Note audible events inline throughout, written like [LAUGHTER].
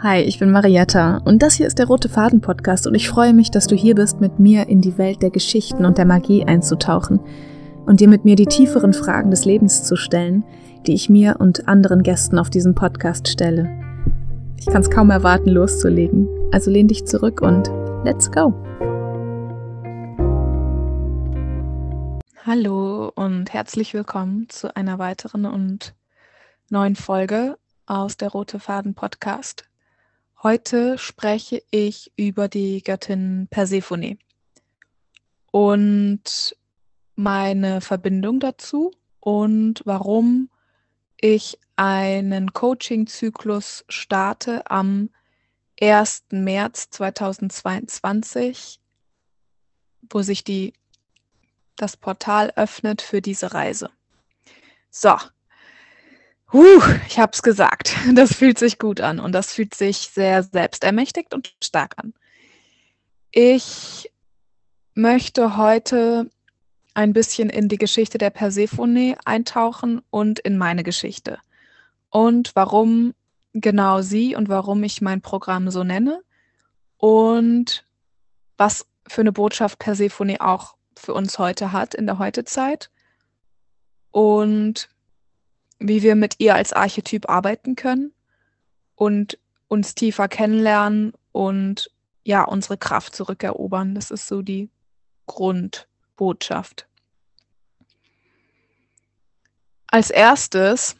Hi, ich bin Marietta und das hier ist der Rote Faden Podcast und ich freue mich, dass du hier bist, mit mir in die Welt der Geschichten und der Magie einzutauchen und dir mit mir die tieferen Fragen des Lebens zu stellen, die ich mir und anderen Gästen auf diesem Podcast stelle. Ich kann es kaum erwarten, loszulegen. Also lehn dich zurück und let's go! Hallo und herzlich willkommen zu einer weiteren und neuen Folge aus der Rote Faden Podcast. Heute spreche ich über die Göttin Persephone und meine Verbindung dazu und warum ich einen Coaching-Zyklus starte am 1. März 2022, wo sich die, das Portal öffnet für diese Reise. So, Huh, ich habe es gesagt. [LAUGHS] Das fühlt sich gut an und das fühlt sich sehr selbstermächtigt und stark an. Ich möchte heute ein bisschen in die Geschichte der Persephone eintauchen und in meine Geschichte. Und warum genau sie und warum ich mein Programm so nenne und was für eine Botschaft Persephone auch für uns heute hat in der Heutezeit und wie wir mit ihr als Archetyp arbeiten können und uns tiefer kennenlernen und ja, unsere Kraft zurückerobern. Das ist so die Grundbotschaft. Als erstes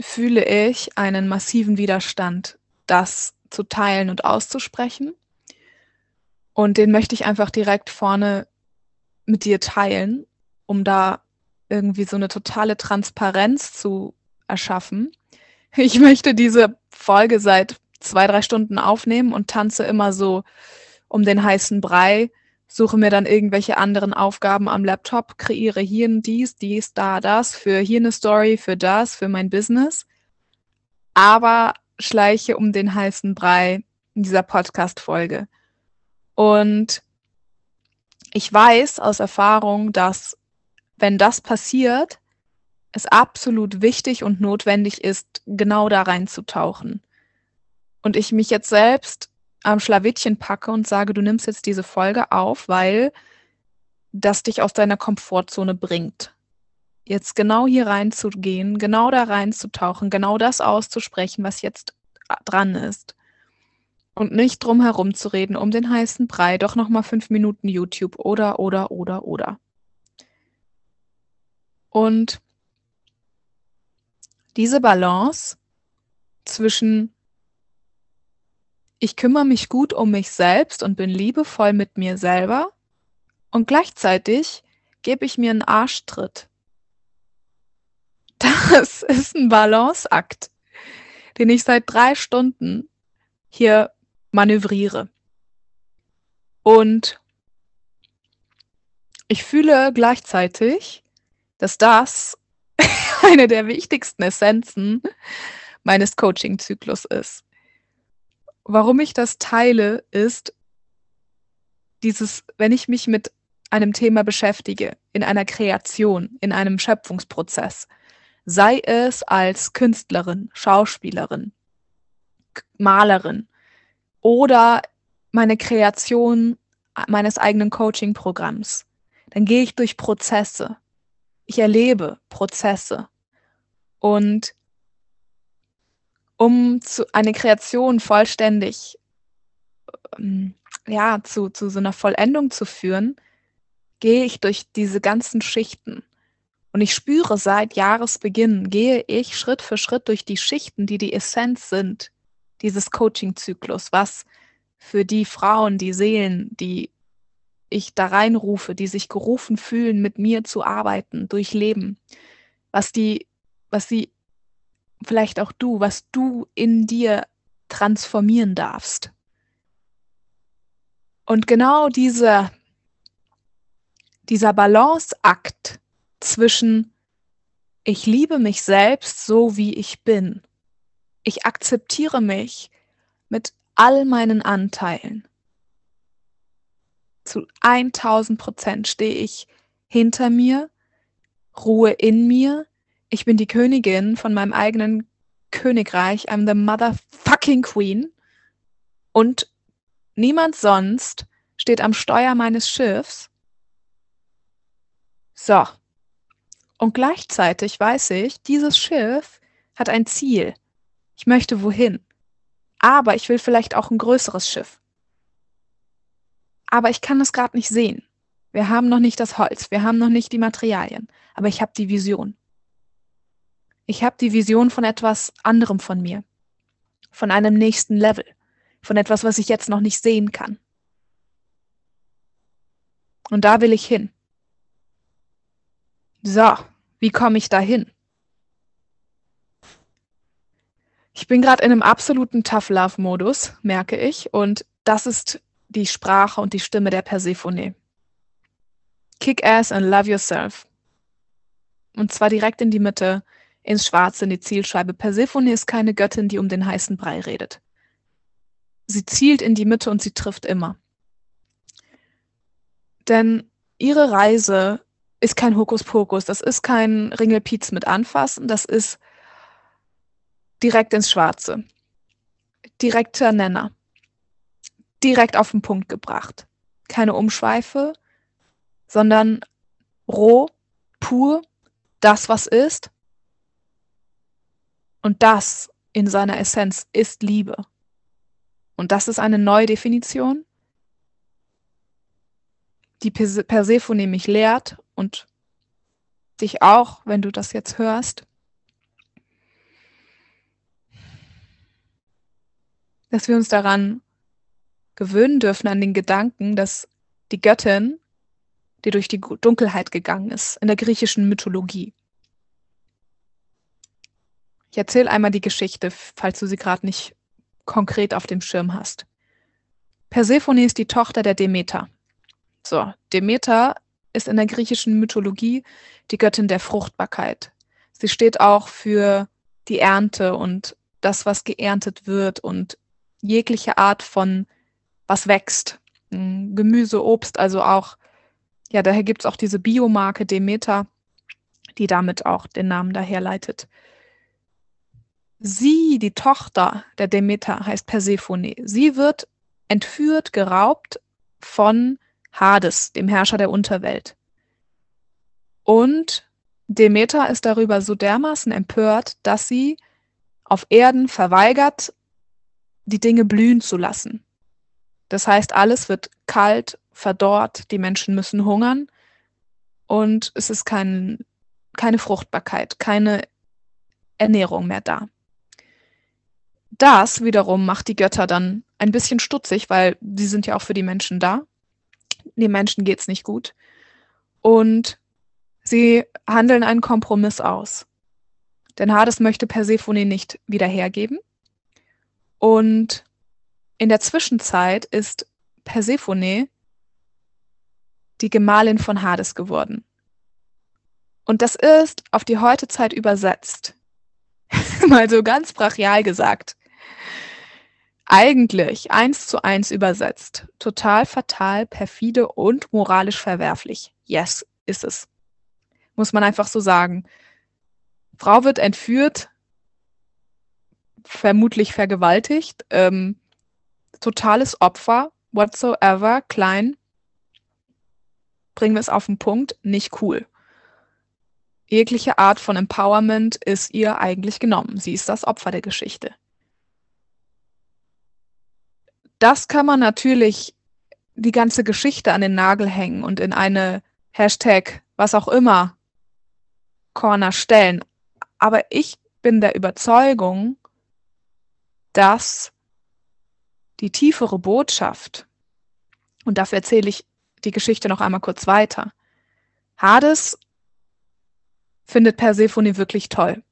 fühle ich einen massiven Widerstand, das zu teilen und auszusprechen. Und den möchte ich einfach direkt vorne mit dir teilen, um da irgendwie so eine totale Transparenz zu erschaffen. Ich möchte diese Folge seit zwei, drei Stunden aufnehmen und tanze immer so um den heißen Brei, suche mir dann irgendwelche anderen Aufgaben am Laptop, kreiere hier dies, dies, da, das, für hier eine Story, für das, für mein Business. Aber schleiche um den heißen Brei in dieser Podcast-Folge. Und ich weiß aus Erfahrung, dass wenn das passiert, es absolut wichtig und notwendig ist, genau da reinzutauchen. Und ich mich jetzt selbst am Schlawittchen packe und sage, du nimmst jetzt diese Folge auf, weil das dich aus deiner Komfortzone bringt. Jetzt genau hier reinzugehen, genau da reinzutauchen, genau das auszusprechen, was jetzt dran ist. Und nicht drum herum zu reden, um den heißen Brei, doch nochmal fünf Minuten YouTube oder, oder, oder, oder. Und diese Balance zwischen ich kümmere mich gut um mich selbst und bin liebevoll mit mir selber und gleichzeitig gebe ich mir einen Arschtritt. [LAUGHS] Das ist ein Balanceakt, den ich seit drei Stunden hier manövriere. Und ich fühle gleichzeitig, dass das [LAUGHS] [LAUGHS] eine der wichtigsten Essenzen meines Coaching-Zyklus ist. Warum ich das teile, ist dieses, wenn ich mich mit einem Thema beschäftige, in einer Kreation, in einem Schöpfungsprozess, sei es als Künstlerin, Schauspielerin, Malerin oder meine Kreation meines eigenen Coaching-Programms, dann gehe ich durch Prozesse. Ich erlebe Prozesse. Und um zu, eine Kreation vollständig ähm, ja, zu, zu so einer Vollendung zu führen, gehe ich durch diese ganzen Schichten. Und ich spüre seit Jahresbeginn, gehe ich Schritt für Schritt durch die Schichten, die die Essenz sind dieses Coaching-Zyklus, was für die Frauen, die Seelen, die ich da reinrufe, die sich gerufen fühlen, mit mir zu arbeiten, durchleben, was die was sie, vielleicht auch du, was du in dir transformieren darfst. Und genau dieser, dieser Balanceakt zwischen ich liebe mich selbst so, wie ich bin. Ich akzeptiere mich mit all meinen Anteilen. Zu 1000 Prozent stehe ich hinter mir, Ruhe in mir, ich bin die Königin von meinem eigenen Königreich. I'm the motherfucking Queen. Und niemand sonst steht am Steuer meines Schiffs. So. Und gleichzeitig weiß ich, dieses Schiff hat ein Ziel. Ich möchte wohin. Aber ich will vielleicht auch ein größeres Schiff. Aber ich kann es gerade nicht sehen. Wir haben noch nicht das Holz, wir haben noch nicht die Materialien, aber ich habe die Vision. Ich habe die Vision von etwas anderem von mir, von einem nächsten Level, von etwas, was ich jetzt noch nicht sehen kann. Und da will ich hin. So, wie komme ich da hin? Ich bin gerade in einem absoluten Tough-Love-Modus, merke ich, und das ist die Sprache und die Stimme der Persephone. Kick ass and love yourself. Und zwar direkt in die Mitte, ins Schwarze, in die Zielscheibe. Persephone ist keine Göttin, die um den heißen Brei redet. Sie zielt in die Mitte und sie trifft immer. Denn ihre Reise ist kein Hokuspokus, das ist kein Ringelpiez mit Anfassen, das ist direkt ins Schwarze. Direkter Nenner. Direkt auf den Punkt gebracht. Keine Umschweife, sondern roh, pur, das, was ist. Und das in seiner Essenz ist Liebe. Und das ist eine neue Definition, die Persephone mich lehrt und dich auch, wenn du das jetzt hörst, dass wir uns daran gewöhnen dürfen, an den Gedanken, dass die Göttin, die durch die Dunkelheit gegangen ist, in der griechischen Mythologie. Ich erzähle einmal die Geschichte, falls du sie gerade nicht konkret auf dem Schirm hast. Persephone ist die Tochter der Demeter. So, Demeter ist in der griechischen Mythologie die Göttin der Fruchtbarkeit. Sie steht auch für die Ernte und das, was geerntet wird und jegliche Art von was wächst. Hm, Gemüse, Obst, also auch, ja, daher gibt es auch diese Biomarke Demeter, die damit auch den Namen daherleitet. Sie, die Tochter der Demeter, heißt Persephone. Sie wird entführt, geraubt von Hades, dem Herrscher der Unterwelt. Und Demeter ist darüber so dermaßen empört, dass sie auf Erden verweigert, die Dinge blühen zu lassen. Das heißt, alles wird kalt, verdorrt, die Menschen müssen hungern und es ist kein, keine Fruchtbarkeit, keine Ernährung mehr da. Das wiederum macht die Götter dann ein bisschen stutzig, weil sie sind ja auch für die Menschen da den Menschen geht es nicht gut. Und sie handeln einen Kompromiss aus. Denn Hades möchte Persephone nicht wieder hergeben. Und in der Zwischenzeit ist Persephone die Gemahlin von Hades geworden. Und das ist auf die Heutezeit übersetzt. [LAUGHS] Mal so ganz brachial gesagt eigentlich eins zu eins übersetzt. Total fatal, perfide und moralisch verwerflich. Yes, ist es. Muss man einfach so sagen. Frau wird entführt, vermutlich vergewaltigt, ähm, totales Opfer, whatsoever, klein. Bringen wir es auf den Punkt, nicht cool. Jegliche Art von Empowerment ist ihr eigentlich genommen. Sie ist das Opfer der Geschichte. Das kann man natürlich die ganze Geschichte an den Nagel hängen und in eine Hashtag, was auch immer, Corner stellen. Aber ich bin der Überzeugung, dass die tiefere Botschaft, und dafür erzähle ich die Geschichte noch einmal kurz weiter, Hades findet Persephone wirklich toll.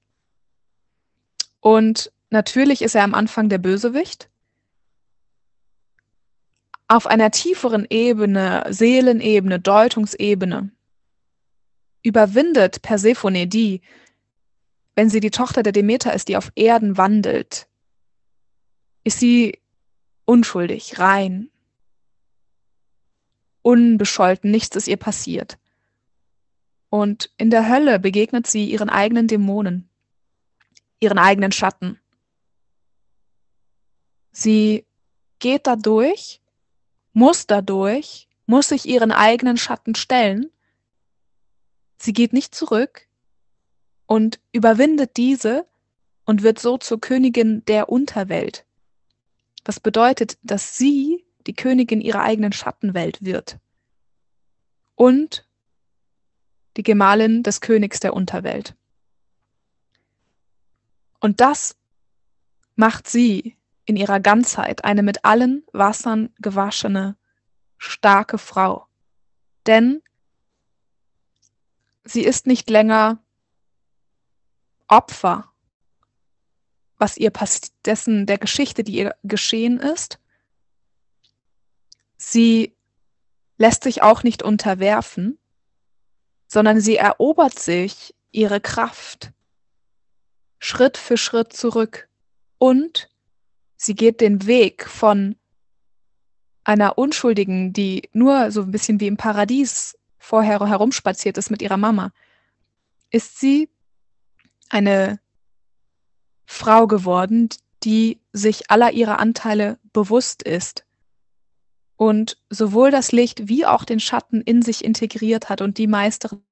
Und natürlich ist er am Anfang der Bösewicht, auf einer tieferen Ebene, Seelenebene, Deutungsebene, überwindet Persephone die, wenn sie die Tochter der Demeter ist, die auf Erden wandelt, ist sie unschuldig, rein, unbescholten, nichts ist ihr passiert. Und in der Hölle begegnet sie ihren eigenen Dämonen, ihren eigenen Schatten. Sie geht da durch, muss dadurch, muss sich ihren eigenen Schatten stellen. Sie geht nicht zurück und überwindet diese und wird so zur Königin der Unterwelt. Was bedeutet, dass sie die Königin ihrer eigenen Schattenwelt wird und die Gemahlin des Königs der Unterwelt. Und das macht sie in ihrer Ganzheit eine mit allen Wassern gewaschene, starke Frau. Denn sie ist nicht länger Opfer, was ihr dessen der Geschichte, die ihr geschehen ist. Sie lässt sich auch nicht unterwerfen, sondern sie erobert sich ihre Kraft Schritt für Schritt zurück und sie geht den Weg von einer Unschuldigen, die nur so ein bisschen wie im Paradies vorher herumspaziert ist mit ihrer Mama, ist sie eine Frau geworden, die sich aller ihrer Anteile bewusst ist und sowohl das Licht wie auch den Schatten in sich integriert hat und die Meisterin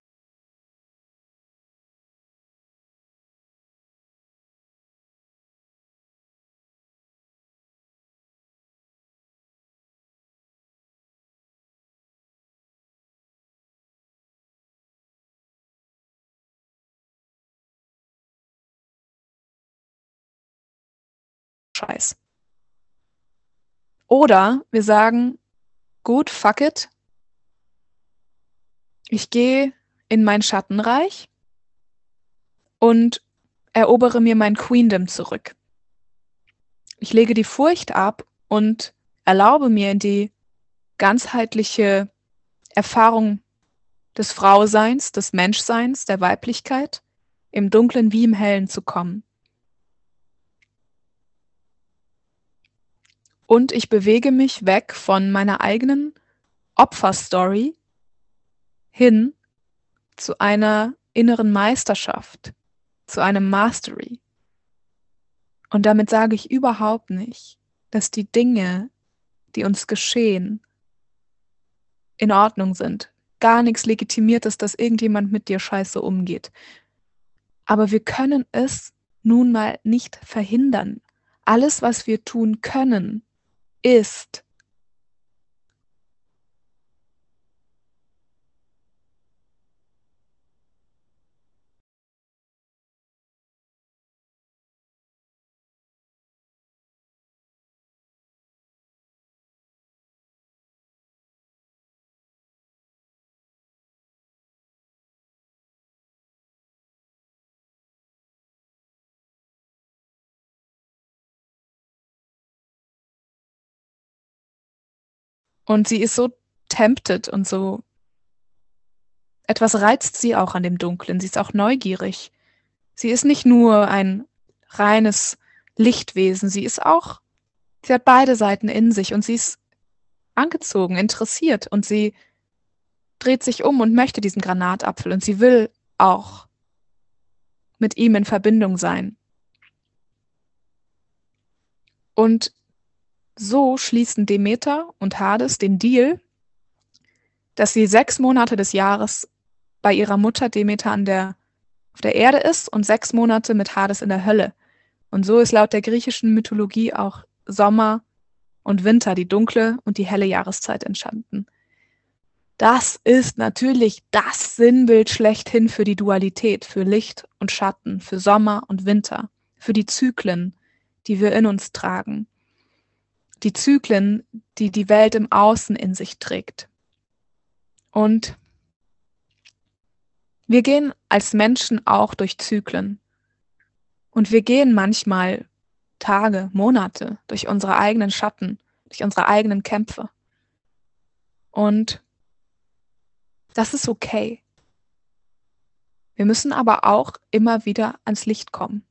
Scheiß. Oder wir sagen, gut, fuck it. Ich gehe in mein Schattenreich und erobere mir mein Queendom zurück. Ich lege die Furcht ab und erlaube mir die ganzheitliche Erfahrung des Frauseins, des Menschseins, der Weiblichkeit im Dunklen wie im Hellen zu kommen. Und ich bewege mich weg von meiner eigenen Opferstory hin zu einer inneren Meisterschaft, zu einem Mastery. Und damit sage ich überhaupt nicht, dass die Dinge, die uns geschehen, in Ordnung sind. Gar nichts legitimiert ist, dass irgendjemand mit dir scheiße umgeht. Aber wir können es nun mal nicht verhindern. Alles, was wir tun können, ist Und sie ist so tempted und so. Etwas reizt sie auch an dem Dunklen. Sie ist auch neugierig. Sie ist nicht nur ein reines Lichtwesen. Sie ist auch, sie hat beide Seiten in sich und sie ist angezogen, interessiert und sie dreht sich um und möchte diesen Granatapfel und sie will auch mit ihm in Verbindung sein. Und so schließen Demeter und Hades den Deal, dass sie sechs Monate des Jahres bei ihrer Mutter Demeter an der, auf der Erde ist und sechs Monate mit Hades in der Hölle. Und so ist laut der griechischen Mythologie auch Sommer und Winter, die dunkle und die helle Jahreszeit entstanden. Das ist natürlich das Sinnbild schlechthin für die Dualität, für Licht und Schatten, für Sommer und Winter, für die Zyklen, die wir in uns tragen die Zyklen, die die Welt im Außen in sich trägt. Und wir gehen als Menschen auch durch Zyklen. Und wir gehen manchmal Tage, Monate durch unsere eigenen Schatten, durch unsere eigenen Kämpfe. Und das ist okay. Wir müssen aber auch immer wieder ans Licht kommen.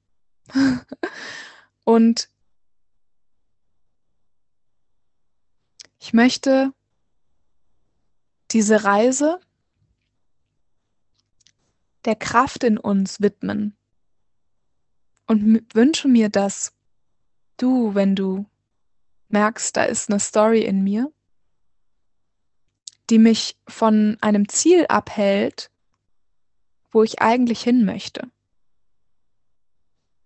[LAUGHS] und Ich möchte diese Reise der Kraft in uns widmen und wünsche mir, dass du, wenn du merkst, da ist eine Story in mir, die mich von einem Ziel abhält, wo ich eigentlich hin möchte.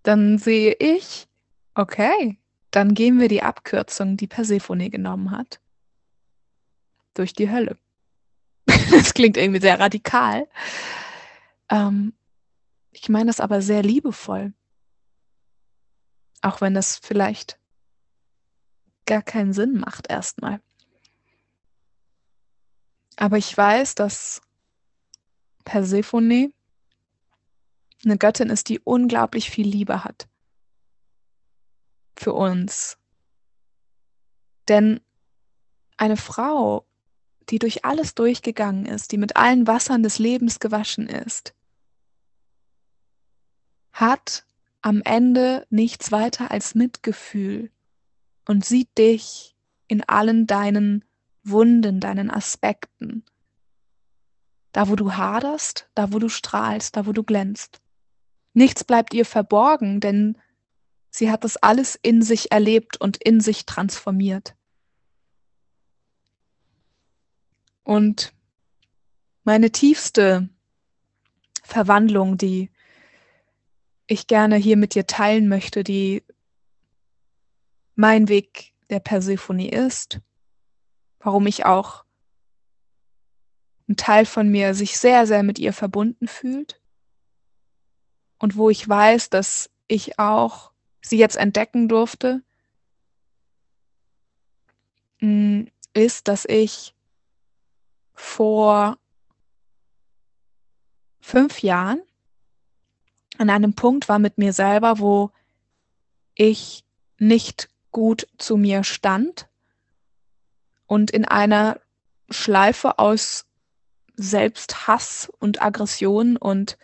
Dann sehe ich, okay, dann gehen wir die Abkürzung, die Persephone genommen hat, durch die Hölle. [LAUGHS] das klingt irgendwie sehr radikal. Ähm, ich meine das aber sehr liebevoll. Auch wenn das vielleicht gar keinen Sinn macht erstmal. Aber ich weiß, dass Persephone eine Göttin ist, die unglaublich viel Liebe hat für uns. Denn eine Frau, die durch alles durchgegangen ist, die mit allen Wassern des Lebens gewaschen ist, hat am Ende nichts weiter als Mitgefühl und sieht dich in allen deinen Wunden, deinen Aspekten. Da, wo du haderst, da, wo du strahlst, da, wo du glänzt. Nichts bleibt ihr verborgen, denn sie hat das alles in sich erlebt und in sich transformiert. Und meine tiefste Verwandlung, die ich gerne hier mit dir teilen möchte, die mein Weg der Persephone ist, warum ich auch ein Teil von mir sich sehr, sehr mit ihr verbunden fühlt und wo ich weiß, dass ich auch sie jetzt entdecken durfte, mm, ist, dass ich vor fünf Jahren an einem Punkt war mit mir selber, wo ich nicht gut zu mir stand und in einer Schleife aus Selbsthass und Aggression und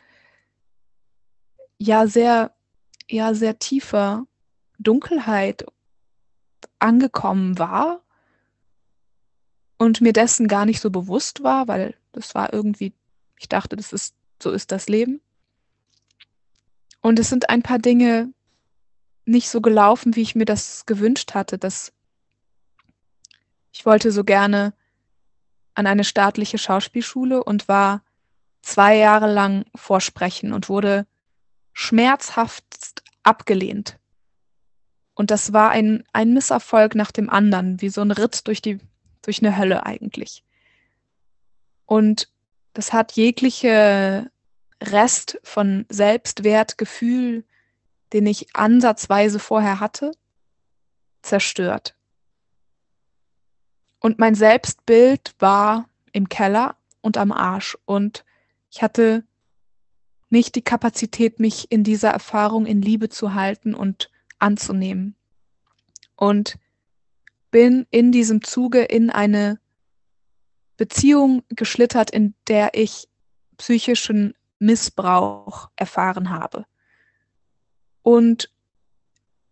ja sehr ja sehr tiefer Dunkelheit angekommen war und mir dessen gar nicht so bewusst war, weil das war irgendwie, ich dachte, das ist, so ist das Leben. Und es sind ein paar Dinge nicht so gelaufen, wie ich mir das gewünscht hatte, dass ich wollte so gerne an eine staatliche Schauspielschule und war zwei Jahre lang vorsprechen und wurde schmerzhaft abgelehnt. Und das war ein, ein Misserfolg nach dem anderen, wie so ein Ritt durch die durch eine Hölle eigentlich. Und das hat jegliche Rest von Selbstwertgefühl, den ich ansatzweise vorher hatte, zerstört. Und mein Selbstbild war im Keller und am Arsch. Und ich hatte nicht die Kapazität, mich in dieser Erfahrung in Liebe zu halten und anzunehmen. Und bin in diesem Zuge in eine Beziehung geschlittert, in der ich psychischen Missbrauch erfahren habe. Und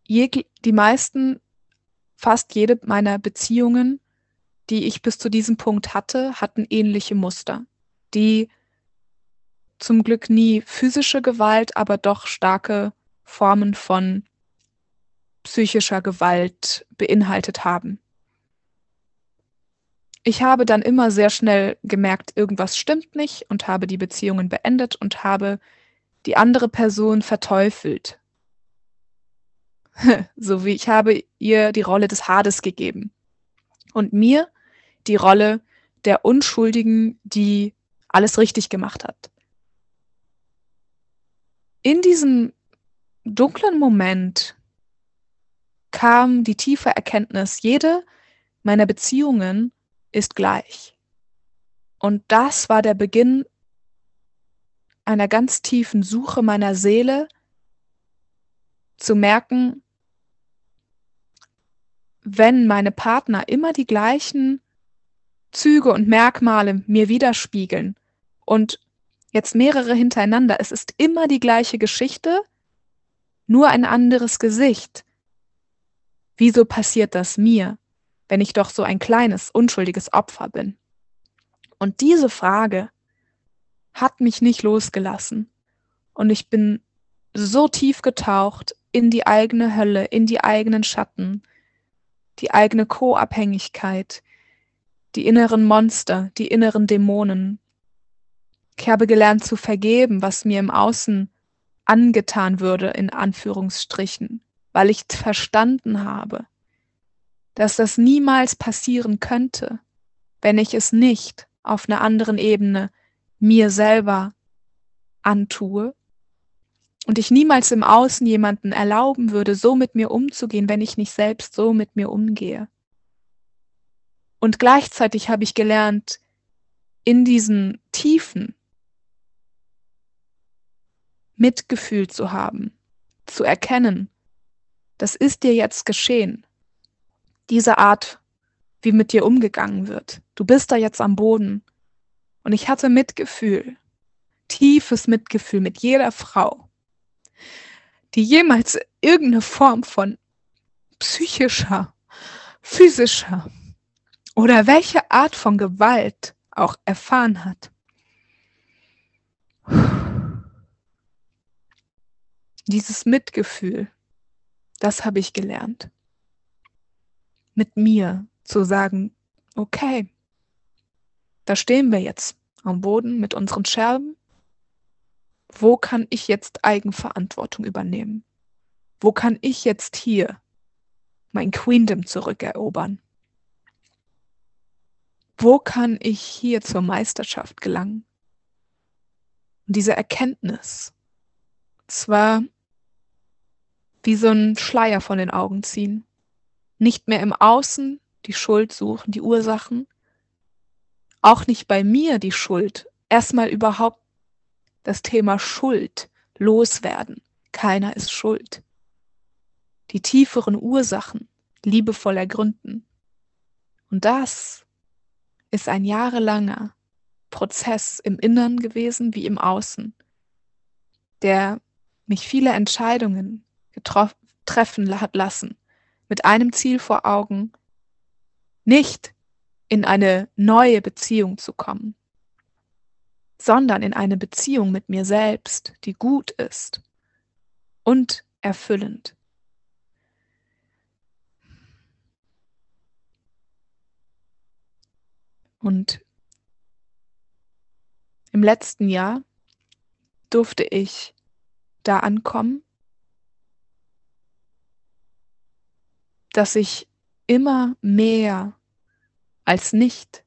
die meisten, fast jede meiner Beziehungen, die ich bis zu diesem Punkt hatte, hatten ähnliche Muster, die zum Glück nie physische Gewalt, aber doch starke Formen von psychischer Gewalt beinhaltet haben. Ich habe dann immer sehr schnell gemerkt, irgendwas stimmt nicht und habe die Beziehungen beendet und habe die andere Person verteufelt. [LAUGHS] so wie ich habe ihr die Rolle des Hades gegeben und mir die Rolle der Unschuldigen, die alles richtig gemacht hat. In diesem dunklen Moment kam die tiefe Erkenntnis, jede meiner Beziehungen ist gleich. Und das war der Beginn einer ganz tiefen Suche meiner Seele, zu merken, wenn meine Partner immer die gleichen Züge und Merkmale mir widerspiegeln und jetzt mehrere hintereinander, es ist immer die gleiche Geschichte, nur ein anderes Gesicht, Wieso passiert das mir, wenn ich doch so ein kleines, unschuldiges Opfer bin? Und diese Frage hat mich nicht losgelassen. Und ich bin so tief getaucht in die eigene Hölle, in die eigenen Schatten, die eigene Co-Abhängigkeit, die inneren Monster, die inneren Dämonen. Ich habe gelernt zu vergeben, was mir im Außen angetan würde, in Anführungsstrichen, weil ich verstanden habe, dass das niemals passieren könnte, wenn ich es nicht auf einer anderen Ebene mir selber antue und ich niemals im Außen jemanden erlauben würde, so mit mir umzugehen, wenn ich nicht selbst so mit mir umgehe. Und gleichzeitig habe ich gelernt, in diesen Tiefen Mitgefühl zu haben, zu erkennen, das ist dir jetzt geschehen. Diese Art, wie mit dir umgegangen wird. Du bist da jetzt am Boden. Und ich hatte Mitgefühl, tiefes Mitgefühl mit jeder Frau, die jemals irgendeine Form von psychischer, physischer oder welche Art von Gewalt auch erfahren hat. Dieses Mitgefühl, das habe ich gelernt. Mit mir zu sagen, okay, da stehen wir jetzt am Boden mit unseren Scherben. Wo kann ich jetzt Eigenverantwortung übernehmen? Wo kann ich jetzt hier mein Queendom zurückerobern? Wo kann ich hier zur Meisterschaft gelangen? Und diese Erkenntnis, zwar wie so ein Schleier von den Augen ziehen. Nicht mehr im Außen die Schuld suchen, die Ursachen. Auch nicht bei mir die Schuld. Erstmal überhaupt das Thema Schuld loswerden. Keiner ist schuld. Die tieferen Ursachen liebevoll ergründen. Und das ist ein jahrelanger Prozess im Innern gewesen wie im Außen, der mich viele Entscheidungen treffen hat lassen, mit einem Ziel vor Augen, nicht in eine neue Beziehung zu kommen, sondern in eine Beziehung mit mir selbst, die gut ist und erfüllend. Und im letzten Jahr durfte ich da ankommen dass ich immer mehr als nicht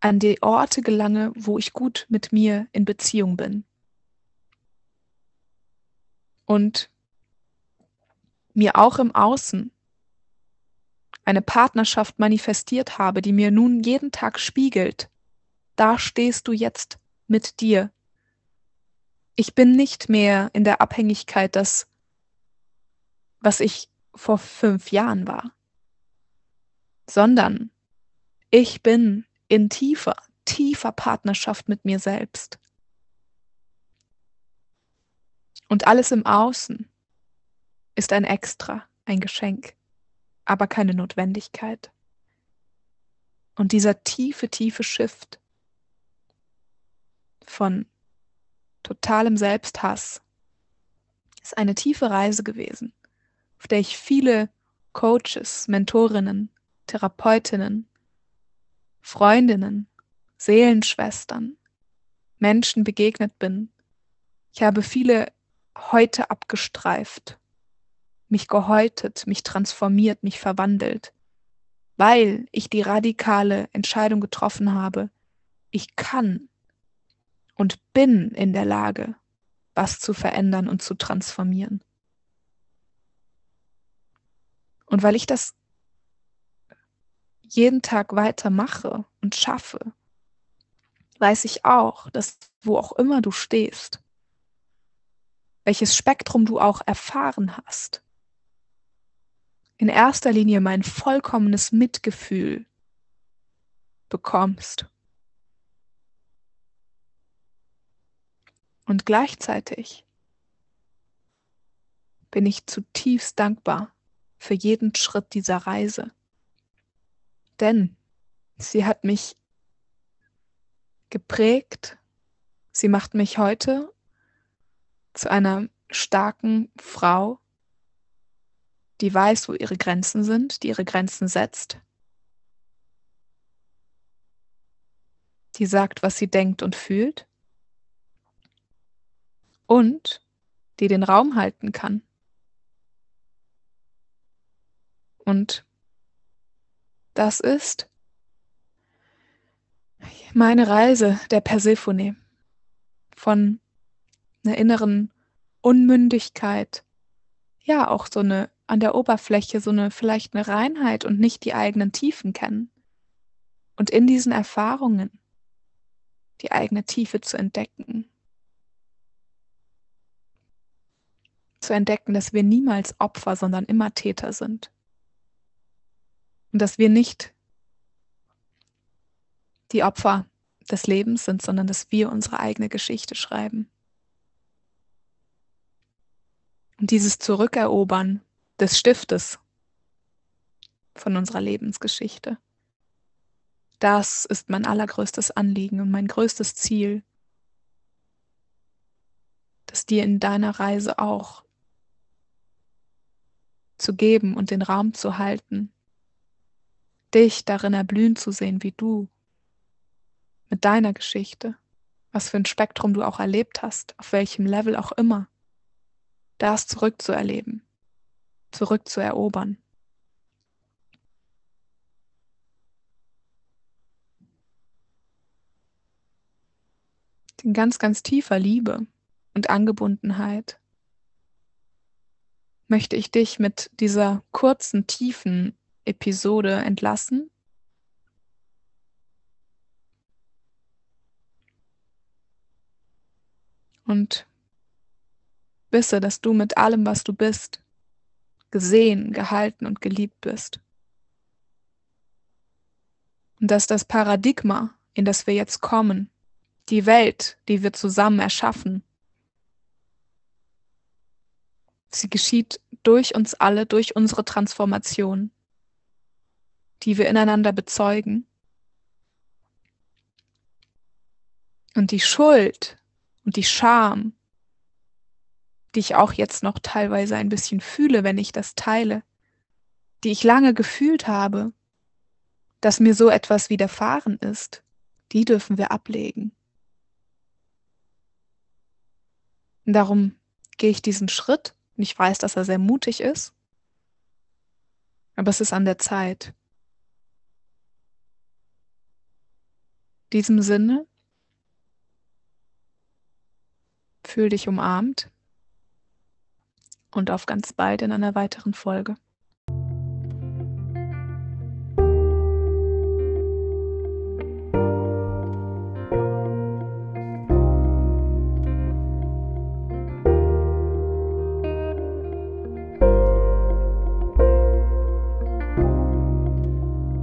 an die Orte gelange, wo ich gut mit mir in Beziehung bin. Und mir auch im Außen eine Partnerschaft manifestiert habe, die mir nun jeden Tag spiegelt. Da stehst du jetzt mit dir. Ich bin nicht mehr in der Abhängigkeit, dass was ich vor fünf Jahren war, sondern ich bin in tiefer, tiefer Partnerschaft mit mir selbst. Und alles im Außen ist ein Extra, ein Geschenk, aber keine Notwendigkeit. Und dieser tiefe, tiefe Shift von totalem Selbsthass ist eine tiefe Reise gewesen auf der ich viele Coaches, Mentorinnen, Therapeutinnen, Freundinnen, Seelenschwestern, Menschen begegnet bin. Ich habe viele heute abgestreift, mich gehäutet, mich transformiert, mich verwandelt, weil ich die radikale Entscheidung getroffen habe, ich kann und bin in der Lage, was zu verändern und zu transformieren. Und weil ich das jeden Tag weiter mache und schaffe, weiß ich auch, dass wo auch immer du stehst, welches Spektrum du auch erfahren hast, in erster Linie mein vollkommenes Mitgefühl bekommst. Und gleichzeitig bin ich zutiefst dankbar für jeden Schritt dieser Reise. Denn sie hat mich geprägt, sie macht mich heute zu einer starken Frau, die weiß, wo ihre Grenzen sind, die ihre Grenzen setzt, die sagt, was sie denkt und fühlt und die den Raum halten kann. Und das ist meine Reise der Persephone von einer inneren Unmündigkeit, ja, auch so eine an der Oberfläche, so eine vielleicht eine Reinheit und nicht die eigenen Tiefen kennen. Und in diesen Erfahrungen die eigene Tiefe zu entdecken. Zu entdecken, dass wir niemals Opfer, sondern immer Täter sind. Und dass wir nicht die Opfer des Lebens sind, sondern dass wir unsere eigene Geschichte schreiben. Und dieses Zurückerobern des Stiftes von unserer Lebensgeschichte, das ist mein allergrößtes Anliegen und mein größtes Ziel, das dir in deiner Reise auch zu geben und den Raum zu halten, dich darin erblühen zu sehen, wie du mit deiner Geschichte, was für ein Spektrum du auch erlebt hast, auf welchem Level auch immer, das zurückzuerleben, zurückzuerobern. In ganz, ganz tiefer Liebe und Angebundenheit möchte ich dich mit dieser kurzen, tiefen Episode entlassen und wisse, dass du mit allem, was du bist, gesehen, gehalten und geliebt bist. Und dass das Paradigma, in das wir jetzt kommen, die Welt, die wir zusammen erschaffen, sie geschieht durch uns alle, durch unsere Transformation, die wir ineinander bezeugen. Und die Schuld, und die Scham, die ich auch jetzt noch teilweise ein bisschen fühle, wenn ich das teile, die ich lange gefühlt habe, dass mir so etwas widerfahren ist, die dürfen wir ablegen. Und darum gehe ich diesen Schritt und ich weiß, dass er sehr mutig ist, aber es ist an der Zeit. Diesem Sinne Fühl dich umarmt und auf ganz bald in einer weiteren Folge.